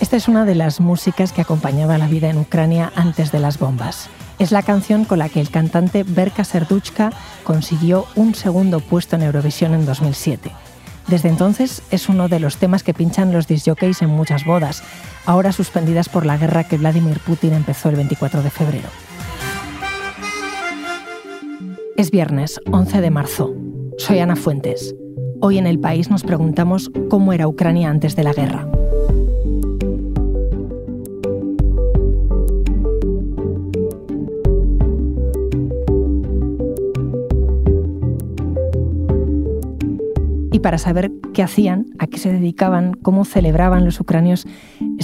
Esta es una de las músicas que acompañaba la vida en Ucrania antes de las bombas. Es la canción con la que el cantante Berka Serduchka consiguió un segundo puesto en Eurovisión en 2007. Desde entonces es uno de los temas que pinchan los disjockeys en muchas bodas, ahora suspendidas por la guerra que Vladimir Putin empezó el 24 de febrero. Es viernes, 11 de marzo. Soy Ana Fuentes. Hoy en el país nos preguntamos cómo era Ucrania antes de la guerra. Y para saber qué hacían, a qué se dedicaban, cómo celebraban los ucranios,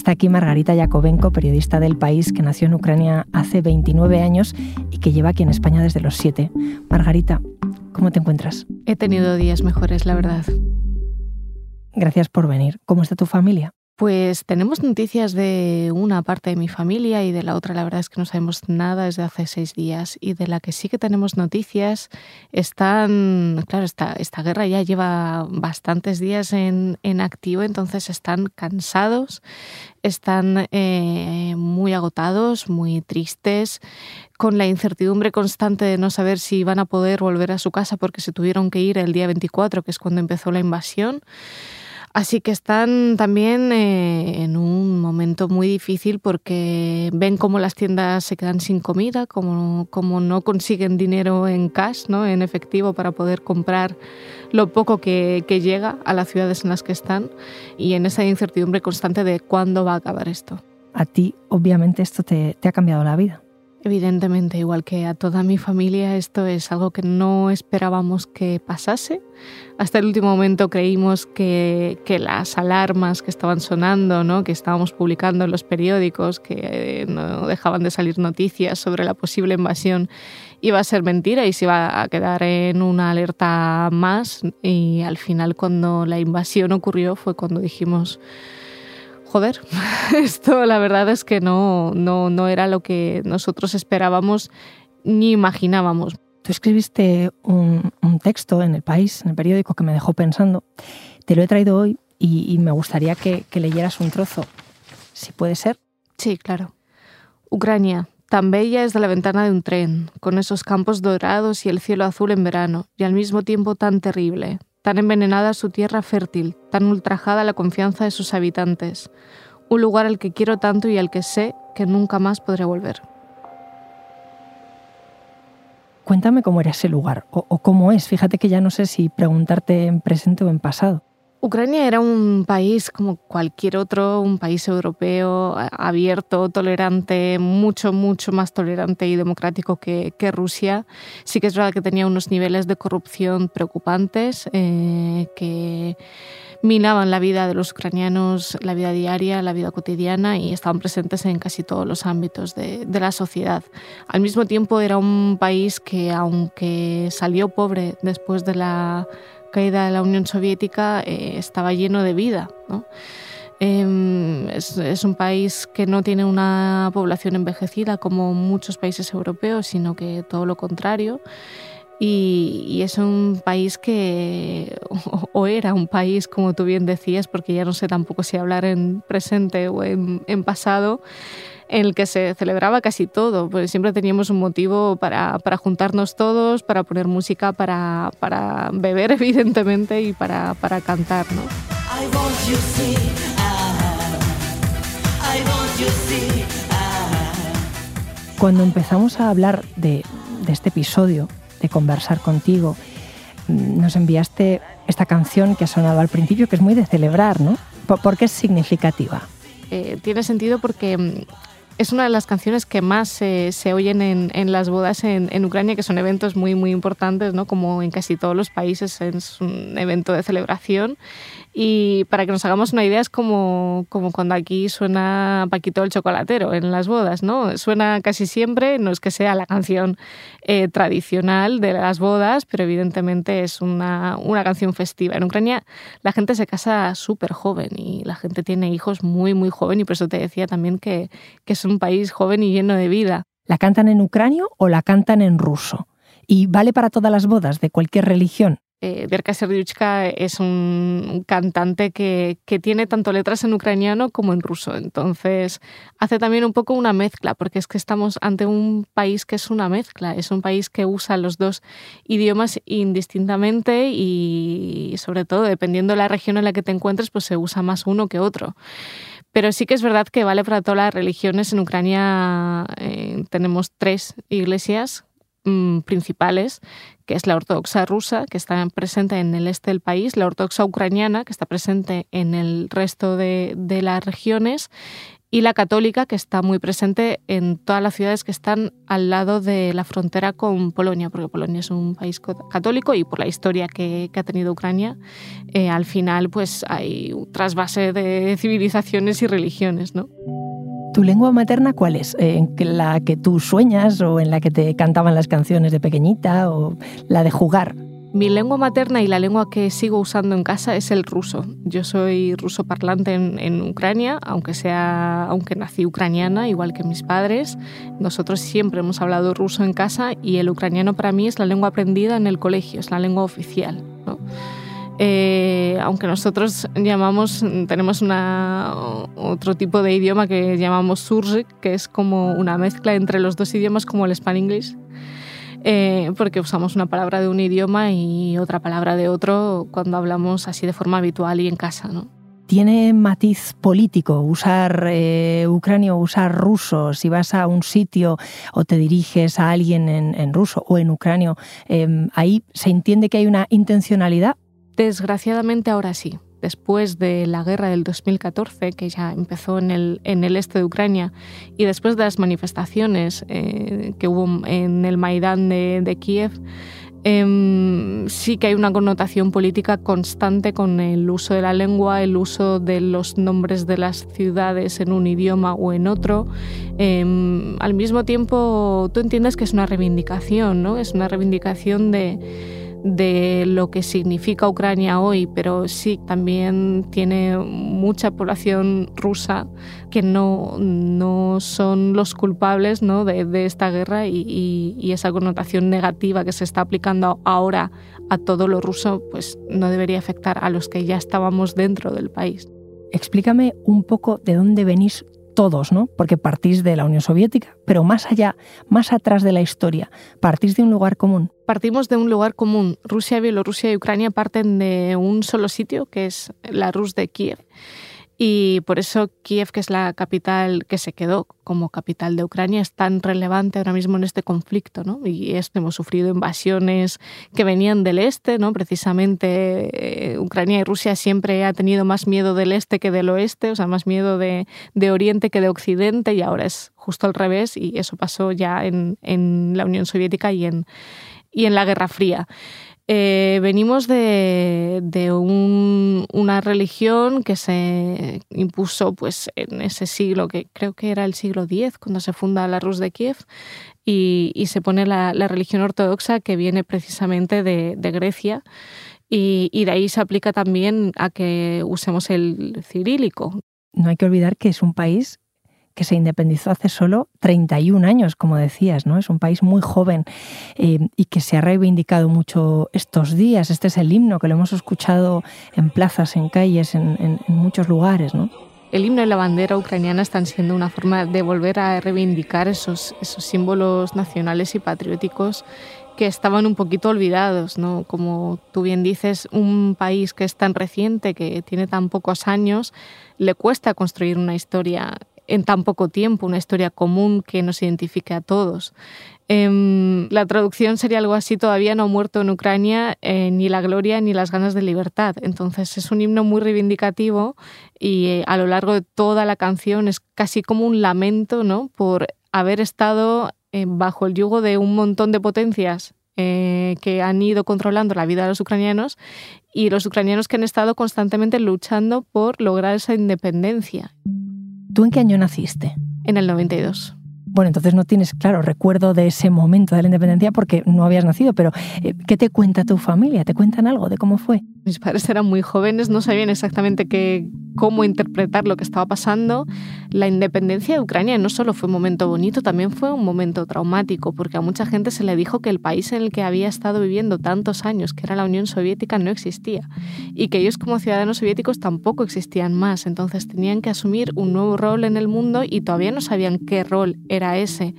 está aquí Margarita Yakovenko, periodista del país que nació en Ucrania hace 29 años y que lleva aquí en España desde los 7. Margarita, ¿cómo te encuentras? He tenido días mejores, la verdad. Gracias por venir. ¿Cómo está tu familia? Pues tenemos noticias de una parte de mi familia y de la otra la verdad es que no sabemos nada desde hace seis días. Y de la que sí que tenemos noticias están, claro, esta, guerra ya lleva bastantes días en, en activo, entonces están cansados, están eh, muy agotados, muy tristes, con la incertidumbre constante de no saber si van a poder volver a su casa porque se tuvieron que ir el día 24, que es cuando empezó la invasión. Así que están también eh, en un momento muy difícil porque ven cómo las tiendas se quedan sin comida, como, como no consiguen dinero en cash, ¿no? en efectivo, para poder comprar lo poco que, llega a las ciudades en las que están y en esa incertidumbre constante de cuándo va a acabar esto. A ti, obviamente, esto te ha cambiado la vida. Evidentemente, igual que a toda mi familia, esto es algo que no esperábamos que pasase. Hasta el último momento creímos que, que las alarmas que estaban sonando, ¿no? que estábamos publicando en los periódicos, que eh, no dejaban de salir noticias sobre la posible invasión, iba a ser mentira y se iba a quedar en una alerta más. Y al final, cuando la invasión ocurrió, fue cuando dijimos joder, esto la verdad es que no, no, no era lo que nosotros esperábamos ni imaginábamos. Tú escribiste un, texto en el país, en el periódico, que me dejó pensando. Te lo he traído hoy y, me gustaría que, que leyeras un trozo, si puede ser. Sí, claro. Ucrania, tan bella es de la ventana de un tren, con esos campos dorados y el cielo azul en verano, y al mismo tiempo tan terrible, tan envenenada su tierra fértil, tan ultrajada la confianza de sus habitantes, un lugar al que quiero tanto y al que sé que nunca más podré volver. Cuéntame cómo era ese lugar o, cómo es. Fíjate que ya no sé si preguntarte en presente o en pasado. Ucrania era un país como cualquier otro, un país europeo abierto, tolerante, mucho, mucho más tolerante y democrático que, Rusia. Sí que es verdad que tenía unos niveles de corrupción preocupantes eh, que minaban la vida de los ucranianos, la vida diaria, la vida cotidiana y estaban presentes en casi todos los ámbitos de, de la sociedad. Al mismo tiempo era un país que, aunque salió pobre después de la caída de la Unión Soviética eh, estaba lleno de vida. Em, es, un país que no tiene una población envejecida como muchos países europeos, sino que todo lo contrario. Y, es un país que, o, era un país, como tú bien decías, porque ya no sé tampoco si hablar en presente o en, en pasado, en el que se celebraba casi todo, pues siempre teníamos un motivo para, para juntarnos todos, para poner música, para, para beber evidentemente y para, para cantar. ¿no? Cuando empezamos a hablar de, de este episodio, de conversar contigo, mm, nos enviaste esta canción que ha sonado al principio, que es muy de celebrar, ¿no? ¿Por, qué es significativa? Eh, tiene sentido porque mm, es una de las canciones que más se, oyen en, en, las bodas en, en, Ucrania, que son eventos muy, muy importantes, ¿no? como en casi todos los países, es un evento de celebración. Y para que nos hagamos una idea, es como, como cuando aquí suena Paquito el Chocolatero en las bodas, ¿no? Suena casi siempre, no es que sea la canción eh, tradicional de las bodas, pero evidentemente es una, una canción festiva. En Ucrania la gente se casa súper joven y la gente tiene hijos muy, muy joven y por eso te decía también que, que es un país joven y lleno de vida. ¿La cantan en ucranio o la cantan en ruso? ¿Y vale para todas las bodas de cualquier religión? Eh, Berka Serdiuchka es un cantante que, tiene tanto letras en ucraniano como en ruso. Entonces hace también un poco una mezcla, porque es que estamos ante un país que es una mezcla. Es un país que usa los dos idiomas indistintamente y sobre todo dependiendo de la región en la que te encuentres, pues se usa más uno que otro. Pero sí que es verdad que vale para todas las religiones. En Ucrania eh, tenemos tres iglesias mm, principales, que es la ortodoxa rusa, que está presente en el este del país, la ortodoxa ucraniana, que está presente en el resto de, de las regiones, y la católica, que está muy presente en todas las ciudades que están al lado de la frontera con Polonia, porque Polonia es un país católico y por la historia que, ha tenido Ucrania, eh, al final pues hay un trasvase de civilizaciones y religiones. ¿no? ¿Tu lengua materna cuál es? ¿En la que tú sueñas o en la que te cantaban las canciones de pequeñita o la de jugar? Mi lengua materna y la lengua que sigo usando en casa es el ruso. Yo soy ruso parlante en, Ucrania, aunque sea, aunque nací ucraniana, igual que mis padres. Nosotros siempre hemos hablado ruso en casa y el ucraniano para mí es la lengua aprendida en el colegio, es la lengua oficial. Eh, aunque nosotros llamamos, tenemos una, otro tipo de idioma que llamamos surzik, que es como una mezcla entre los dos idiomas como el span-english eh, porque usamos una palabra de un idioma y otra palabra de otro cuando hablamos así de forma habitual y en casa. ¿no? ¿Tiene matiz político usar eh, ucranio usar ruso? Si vas a un sitio o te diriges a alguien en, ruso o en ucranio, em, ¿ahí se entiende que hay una intencionalidad? Desgraciadamente ahora sí después de la guerra del 2014, que ya empezó en el, este de Ucrania, y después de las manifestaciones eh, que hubo en el Maidán de, Kiev, em, sí que hay una connotación política constante con el uso de la lengua, el uso de los nombres de las ciudades en un idioma o en otro. Em, al mismo tiempo, tú entiendes que es una reivindicación, ¿no? Es una reivindicación de de lo que significa Ucrania hoy, pero sí también tiene mucha población rusa que no, no son los culpables ¿no? de, esta guerra y, y, esa connotación negativa que se está aplicando ahora a todo lo ruso, pues no debería afectar a los que ya estábamos dentro del país. Explícame un poco de dónde venís todos, ¿no? Porque partís de la Unión Soviética, pero más allá, más atrás de la historia, partís de un lugar común. Partimos de un lugar común. Rusia, Bielorrusia y Ucrania parten de un solo sitio, que es la Rus de Kiev. Y por eso Kiev, que es la capital que se quedó como capital de Ucrania, es tan relevante ahora mismo en este conflicto. ¿no? Y este, hemos sufrido invasiones que venían del este, ¿no? precisamente eh, Ucrania y Rusia siempre ha tenido más miedo del este que del oeste, o sea, más miedo de, de Oriente que de Occidente, y ahora es justo al revés, y eso pasó ya en, en la Unión Soviética y en, y en la Guerra Fría. Eh, venimos de, una religión que se impuso pues, en ese siglo, que creo que era el siglo X, cuando se funda la Rus de Kiev, y, se pone la, religión ortodoxa que viene precisamente de, Grecia. Y, y, de ahí se aplica también a que usemos el cirílico. No hay que olvidar que es un país que se independizó hace solo 31 años, como decías, ¿no? Es un país muy joven eh, y que se ha reivindicado mucho estos días. Este es el himno que lo hemos escuchado en plazas, en calles, en, muchos lugares, ¿no? El himno y la bandera ucraniana están siendo una forma de volver a reivindicar esos, esos símbolos nacionales y patrióticos que estaban un poquito olvidados, ¿no? Como tú bien dices, un país que es tan reciente, que tiene tan pocos años, le cuesta construir una historia en tan poco tiempo, una historia común que nos identifique a todos. Em, la traducción sería algo así, todavía no ha muerto en Ucrania eh, ni la gloria ni las ganas de libertad. Entonces es un himno muy reivindicativo y eh, a lo largo de toda la canción es casi como un lamento ¿no? por haber estado eh, bajo el yugo de un montón de potencias que han ido controlando la vida de los ucranianos y los ucranianos que han estado constantemente luchando por lograr esa independencia. ¿Tú en qué año naciste? En el 92. Bueno, entonces no tienes, claro, recuerdo de ese momento de la independencia porque no habías nacido, pero eh, ¿qué te cuenta tu familia? ¿Te cuentan algo de cómo fue? Mis padres eran muy jóvenes, no sabían exactamente qué, cómo interpretar lo que estaba pasando. La independencia de Ucrania no solo fue un momento bonito, también fue un momento traumático, porque a mucha gente se le dijo que el país en el que había estado viviendo tantos años, que era la Unión Soviética, no existía y que ellos como ciudadanos soviéticos tampoco existían más. Entonces tenían que asumir un nuevo rol en el mundo y todavía no sabían qué rol era ese.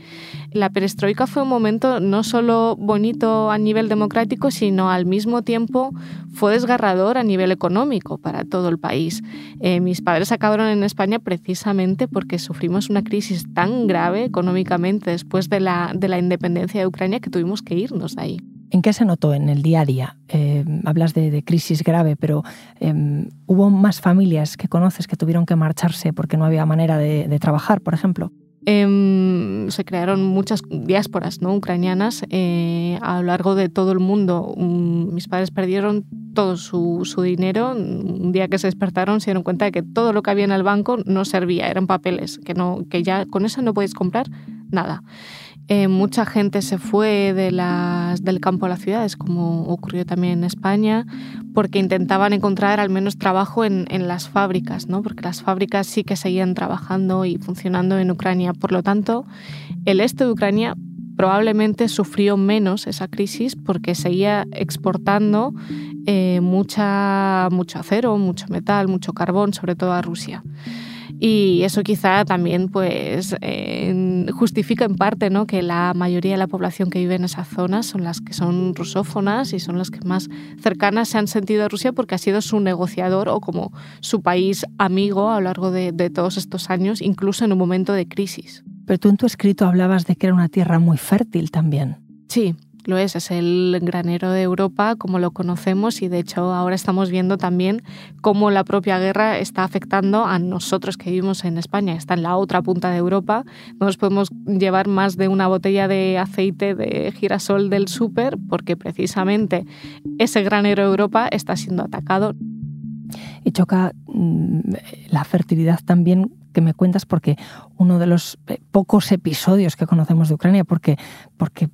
La perestroika fue un momento no solo bonito a nivel democrático, sino al mismo tiempo fue desgarrador a nivel económico para todo el país. Eh, mis padres acabaron en España precisamente porque sufrimos una crisis tan grave económicamente después de la, de la independencia de Ucrania que tuvimos que irnos de ahí. ¿En qué se notó en el día a día? Eh, hablas de, crisis grave, pero em, ¿hubo más familias que conoces que tuvieron que marcharse porque no había manera de trabajar, por ejemplo? Em, se crearon muchas diásporas ¿no? ucranianas eh, a lo largo de todo el mundo. mis padres perdieron todo su, su, dinero. Un día que se despertaron se dieron cuenta de que todo lo que había en el banco no servía, eran papeles, que, no, que ya con eso no podéis comprar nada. Eh, mucha gente se fue de las, del campo a las ciudades, como ocurrió también en España, porque intentaban encontrar al menos trabajo en, las fábricas, ¿no? porque las fábricas sí que seguían trabajando y funcionando en Ucrania. Por lo tanto, el este de Ucrania probablemente sufrió menos esa crisis porque seguía exportando eh, mucha, mucho acero, mucho metal, mucho carbón, sobre todo a Rusia. Y eso quizá también pues, justifica en parte ¿no? que la mayoría de la población que vive en esas zonas son las que son rusófonas y son las que más cercanas se han sentido a Rusia porque ha sido su negociador o como su país amigo a lo largo de, de todos estos años, incluso en un momento de crisis. Pero tú en tu escrito hablabas de que era una tierra muy fértil también. Sí, lo es, es el granero de Europa como lo conocemos y de hecho ahora estamos viendo también cómo la propia guerra está afectando a nosotros que vivimos en España, está en la otra punta de Europa, no nos podemos llevar más de una botella de aceite de girasol del súper porque precisamente ese granero de Europa está siendo atacado. Y choca mm, la fertilidad también que me cuentas porque uno de los eh, pocos episodios que conocemos de Ucrania, porque, porque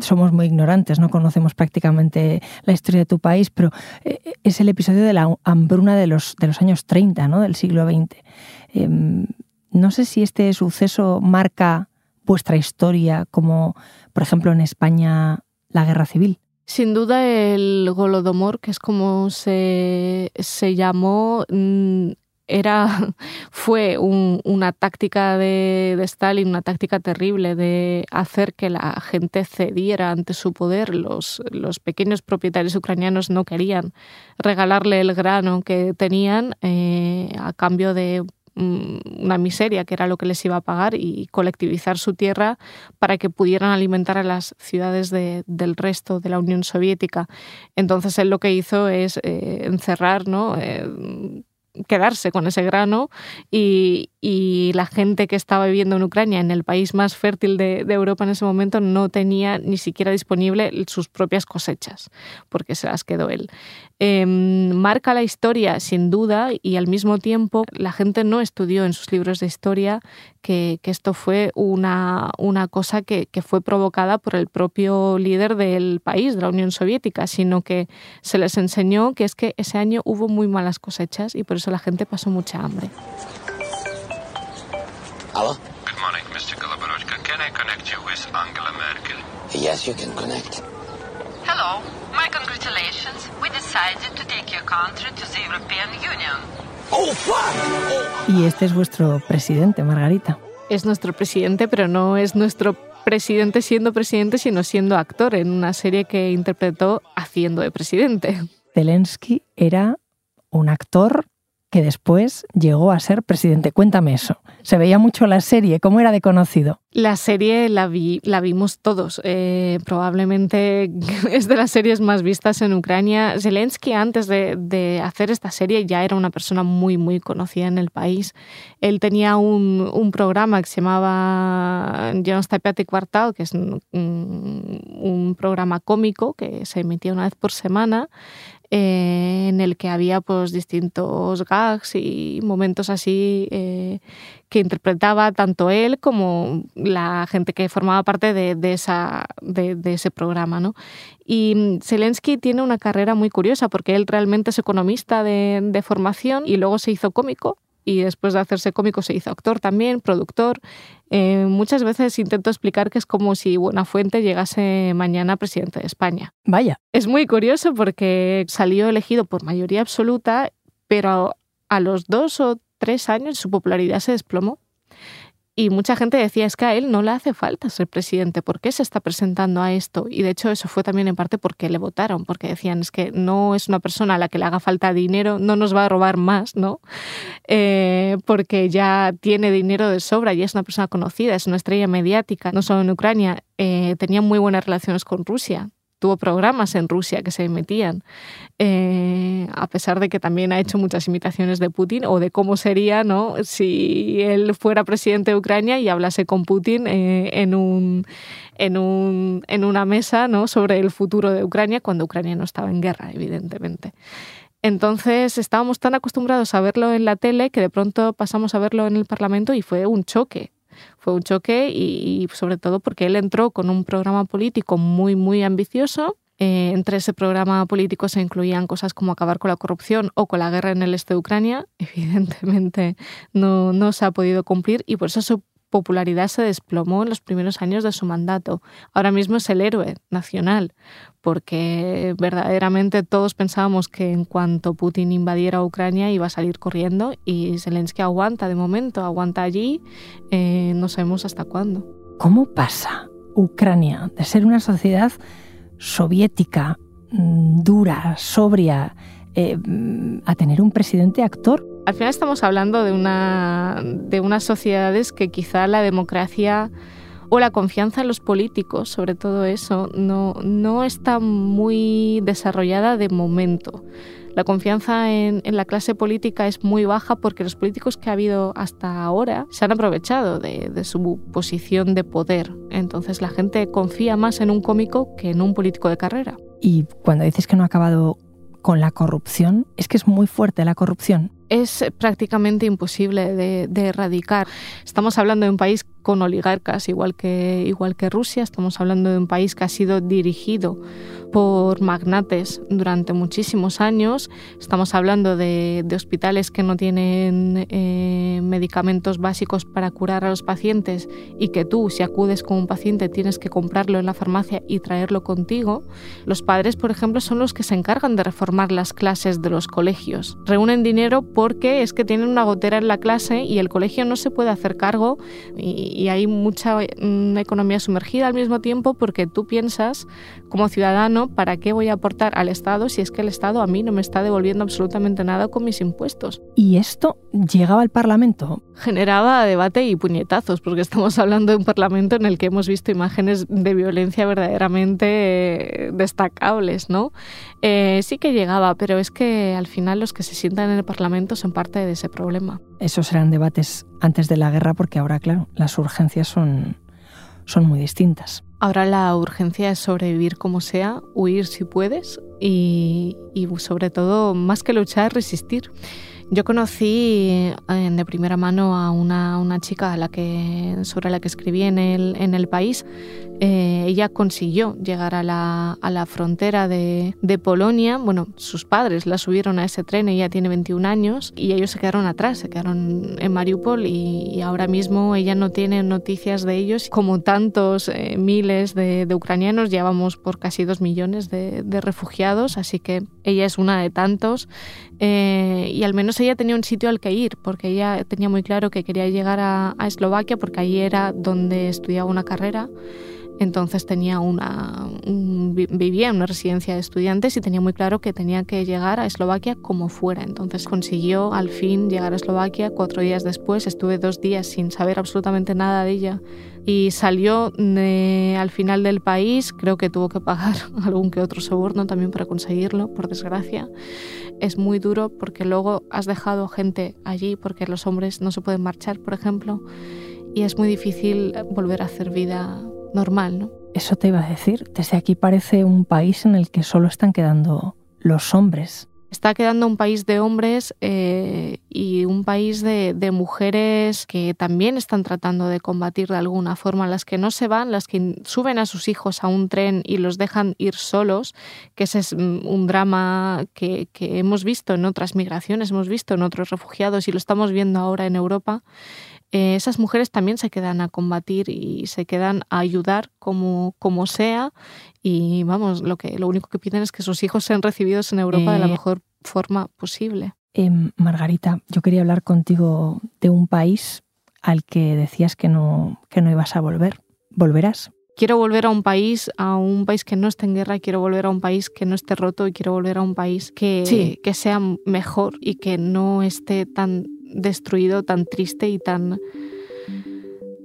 somos muy ignorantes, no conocemos prácticamente la historia de tu país, pero eh, es el episodio de la hambruna de los, de los años 30, ¿no? del siglo XX. Em, no sé si este suceso marca vuestra historia, como por ejemplo en España la guerra civil. Sin duda el Golodomor, que es como se, se llamó, mm, era, fue una táctica de, Stalin, una táctica terrible de hacer que la gente cediera ante su poder. Los, los pequeños propietarios ucranianos no querían regalarle el grano que tenían eh, a cambio de mm, una miseria que era lo que les iba a pagar y colectivizar su tierra para que pudieran alimentar a las ciudades del resto de la Unión Soviética. Entonces él lo que hizo es eh, encerrar ¿no? Eh, quedarse con ese grano y, y, la gente que estaba viviendo en Ucrania, en el país más fértil de, de, Europa en ese momento, no tenía ni siquiera disponible sus propias cosechas, porque se las quedó él. Em, marca la historia sin duda y al mismo tiempo la gente no estudió en sus libros de historia que, que esto fue una, una cosa que, que fue provocada por el propio líder del país, de la Unión Soviética, sino que se les enseñó que es que ese año hubo muy malas cosechas y por eso la gente pasó mucha hambre. Hello? Good morning, Mr. Goloborodka. Can I connect you with Angela Merkel? Yes, you can connect. Hello. My congratulations. We decided to take your country to the European Union. Oh, fuck! Y este es vuestro presidente, Margarita. Es nuestro presidente, pero no es nuestro presidente siendo presidente, sino siendo actor en una serie que interpretó haciendo de presidente. Zelensky era un actor que después llegó a ser presidente. Cuéntame eso. Se veía mucho la serie, ¿cómo era de conocido? La serie la, vi, la vimos todos. Eh, probablemente es de las series más vistas en Ucrania. Zelensky antes de, hacer esta serie ya era una persona muy, muy conocida en el país. Él tenía un, programa que se llamaba John Stapiati Quartal, que es un programa cómico que se emitía una vez por semana eh, en el que había pues distintos gags y momentos así eh, que interpretaba tanto él como la gente que formaba parte de, esa, de, ese programa. ¿no? Y mm, Zelensky tiene una carrera muy curiosa porque él realmente es economista de, de formación y luego se hizo cómico y después de hacerse cómico se hizo actor también, productor. Eh, muchas veces intento explicar que es como si Buenafuente llegase mañana presidente de España. Vaya. Es muy curioso porque salió elegido por mayoría absoluta, pero a los dos o tres años su popularidad se desplomó. Y mucha gente decía, es que a él no le hace falta ser presidente, ¿por qué se está presentando a esto? Y de hecho eso fue también en parte porque le votaron, porque decían, es que no es una persona a la que le haga falta dinero, no nos va a robar más, ¿no? Eh, porque ya tiene dinero de sobra y es una persona conocida, es una estrella mediática, no solo en Ucrania, eh, tenía muy buenas relaciones con Rusia, tuvo programas en Rusia que se emitían, eh, a pesar de que también ha hecho muchas imitaciones de Putin o de cómo sería ¿no? si él fuera presidente de Ucrania y hablase con Putin eh, en, un, en, un, en una mesa ¿no? sobre el futuro de Ucrania cuando Ucrania no estaba en guerra, evidentemente. Entonces estábamos tan acostumbrados a verlo en la tele que de pronto pasamos a verlo en el Parlamento y fue un choque fue un choque y, sobre todo porque él entró con un programa político muy, muy ambicioso. Eh, entre ese programa político se incluían cosas como acabar con la corrupción o con la guerra en el este de Ucrania. Evidentemente no, no se ha podido cumplir y por eso su popularidad se desplomó en los primeros años de su mandato. Ahora mismo es el héroe nacional, porque verdaderamente todos pensábamos que en cuanto Putin invadiera Ucrania iba a salir corriendo y Zelensky aguanta de momento, aguanta allí, eh, no sabemos hasta cuándo. ¿Cómo pasa Ucrania de ser una sociedad soviética, mm, dura, sobria, eh, a tener un presidente actor? Al final estamos hablando de, una, de unas sociedades que quizá la democracia o la confianza en los políticos, sobre todo eso, no, no está muy desarrollada de momento. La confianza en, la clase política es muy baja porque los políticos que ha habido hasta ahora se han aprovechado de, de, su posición de poder. Entonces la gente confía más en un cómico que en un político de carrera. Y cuando dices que no ha acabado con la corrupción, es que es muy fuerte la corrupción es prácticamente imposible de, erradicar. Estamos hablando de un país con oligarcas, igual que, igual que Rusia, estamos hablando de un país que ha sido dirigido por magnates durante muchísimos años, estamos hablando de, hospitales que no tienen eh, medicamentos básicos para curar a los pacientes y que tú, si acudes con un paciente, tienes que comprarlo en la farmacia y traerlo contigo. Los padres, por ejemplo, son los que se encargan de reformar las clases de los colegios. Reúnen dinero porque es que tienen una gotera en la clase y el colegio no se puede hacer cargo y, hay mucha economía sumergida al mismo tiempo porque tú piensas como ciudadano, ¿para qué voy a aportar al Estado si es que el Estado a mí no me está devolviendo absolutamente nada con mis impuestos? ¿Y esto llegaba al Parlamento? Generaba debate y puñetazos, porque estamos hablando de un Parlamento en el que hemos visto imágenes de violencia verdaderamente eh, destacables, ¿no? Eh, sí que llegaba, pero es que al final los que se sientan en el Parlamento son parte de ese problema. Esos eran debates antes de la guerra porque ahora, claro, las urgencias son, son muy distintas. Ahora la urgencia es sobrevivir como sea, huir si puedes y, y sobre todo, más que luchar, resistir. Yo conocí eh, de primera mano a una, una, chica a la que, sobre la que escribí en el, en el país. Eh, ella consiguió llegar a la, a la frontera de, de, Polonia. Bueno, sus padres la subieron a ese tren, ella tiene 21 años y ellos se quedaron atrás, se quedaron en Mariupol y, ahora mismo ella no tiene noticias de ellos. Como tantos eh, miles de, de, ucranianos, llevamos por casi dos millones de, de, refugiados, así que ella es una de tantos y al menos ella tenía un sitio al que ir, porque ella tenía muy claro que quería llegar a, Eslovaquia, porque allí era donde estudiaba una carrera. Entonces tenía una, vivía en una residencia de estudiantes y tenía muy claro que tenía que llegar a Eslovaquia como fuera. Entonces consiguió al fin llegar a Eslovaquia. Cuatro días después estuve dos días sin saber absolutamente nada de ella y salió al final del país. Creo que tuvo que pagar algún que otro soborno también para conseguirlo, por desgracia. Es muy duro porque luego has dejado gente allí porque los hombres no se pueden marchar, por ejemplo, y es muy difícil volver a hacer vida normal, ¿no? Eso te iba a decir. Desde aquí parece un país en el que solo están quedando los hombres está quedando un país de hombres eh, y un país de, mujeres que también están tratando de combatir de alguna forma, las que no se van, las que suben a sus hijos a un tren y los dejan ir solos, que ese es mm, un drama que, hemos visto en otras migraciones, hemos visto en otros refugiados y lo estamos viendo ahora en Europa. Eh, esas mujeres también se quedan a combatir y se quedan a ayudar como, como sea y vamos, lo, que, lo único que piden es que sus hijos sean recibidos en Europa de la eh, mejor forma posible. Em, Margarita, yo quería hablar contigo de un país al que decías que no, que no ibas a volver. ¿Volverás? Quiero volver a un país, a un país que no esté en guerra, quiero volver a un país que no esté roto y quiero volver a un país que, que sea mejor y que no esté tan destruido, tan triste y tan,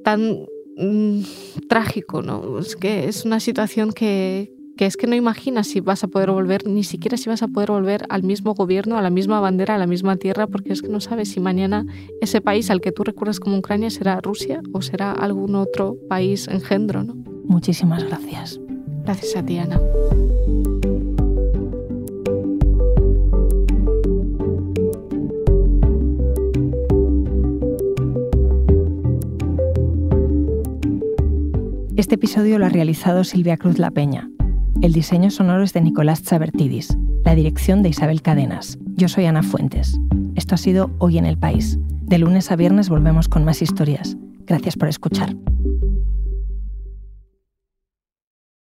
tan Mm, trágico, ¿no? Es que es una situación que, que es que no imaginas si vas a poder volver, ni siquiera si vas a poder volver al mismo gobierno, a la misma bandera, a la misma tierra, porque es que no sabes si mañana ese país al que tú recuerdas como Ucrania será Rusia o será algún otro país engendro, ¿no? Muchísimas gracias. Gracias a ti, Ana. Este episodio lo ha realizado Silvia Cruz La Peña. El diseño sonoro es de Nicolás Chabertidis, la dirección de Isabel Cadenas. Yo soy Ana Fuentes. Esto ha sido Hoy en el País. De lunes a viernes volvemos con más historias. Gracias por escuchar.